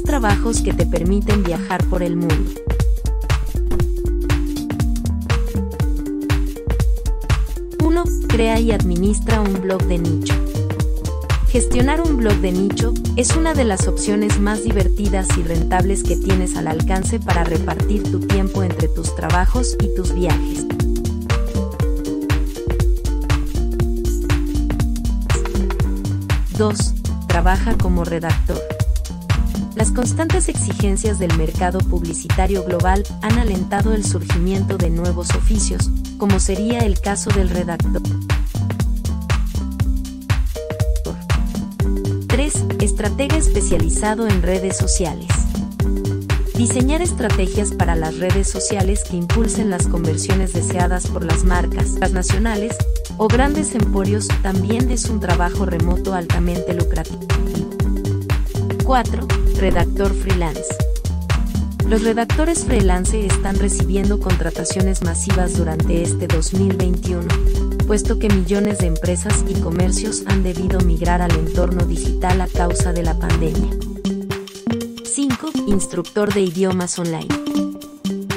trabajos que te permiten viajar por el mundo. Uno, Crea y administra un blog de nicho. Gestionar un blog de nicho es una de las opciones más divertidas y rentables que tienes al alcance para repartir tu tiempo entre tus trabajos y tus viajes. 2. Trabaja como redactor. Las constantes exigencias del mercado publicitario global han alentado el surgimiento de nuevos oficios, como sería el caso del redactor. 3. Estratega especializado en redes sociales. Diseñar estrategias para las redes sociales que impulsen las conversiones deseadas por las marcas nacionales o grandes emporios también es un trabajo remoto altamente lucrativo. 4. Redactor freelance. Los redactores freelance están recibiendo contrataciones masivas durante este 2021, puesto que millones de empresas y comercios han debido migrar al entorno digital a causa de la pandemia. 5. Instructor de idiomas online.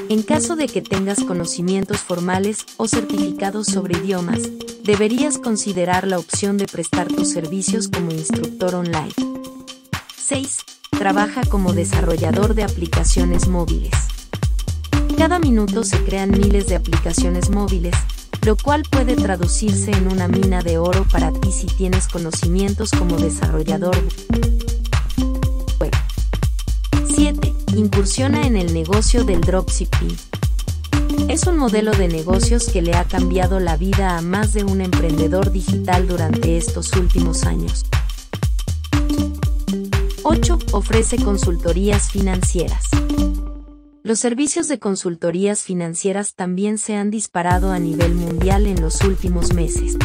En caso de que tengas conocimientos formales o certificados sobre idiomas, deberías considerar la opción de prestar tus servicios como instructor online. 6. Trabaja como desarrollador de aplicaciones móviles. Cada minuto se crean miles de aplicaciones móviles, lo cual puede traducirse en una mina de oro para ti si tienes conocimientos como desarrollador 7. Incursiona en el negocio del dropshipping. Es un modelo de negocios que le ha cambiado la vida a más de un emprendedor digital durante estos últimos años. 8. Ofrece consultorías financieras. Los servicios de consultorías financieras también se han disparado a nivel mundial en los últimos meses.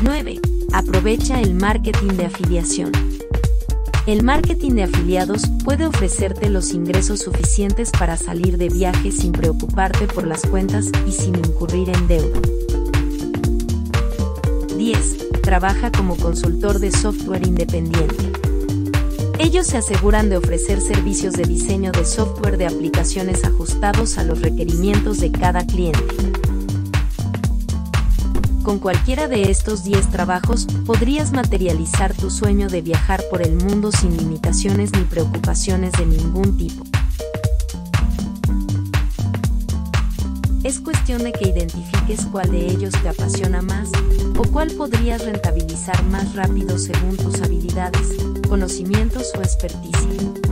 9. Aprovecha el marketing de afiliación. El marketing de afiliados puede ofrecerte los ingresos suficientes para salir de viaje sin preocuparte por las cuentas y sin incurrir en deuda. 10. Trabaja como consultor de software independiente. Ellos se aseguran de ofrecer servicios de diseño de software de aplicaciones ajustados a los requerimientos de cada cliente. Con cualquiera de estos 10 trabajos podrías materializar tu sueño de viajar por el mundo sin limitaciones ni preocupaciones de ningún tipo. Es cuestión de que identifiques cuál de ellos te apasiona más o cuál podrías rentabilizar más rápido según tus habilidades, conocimientos o experticia.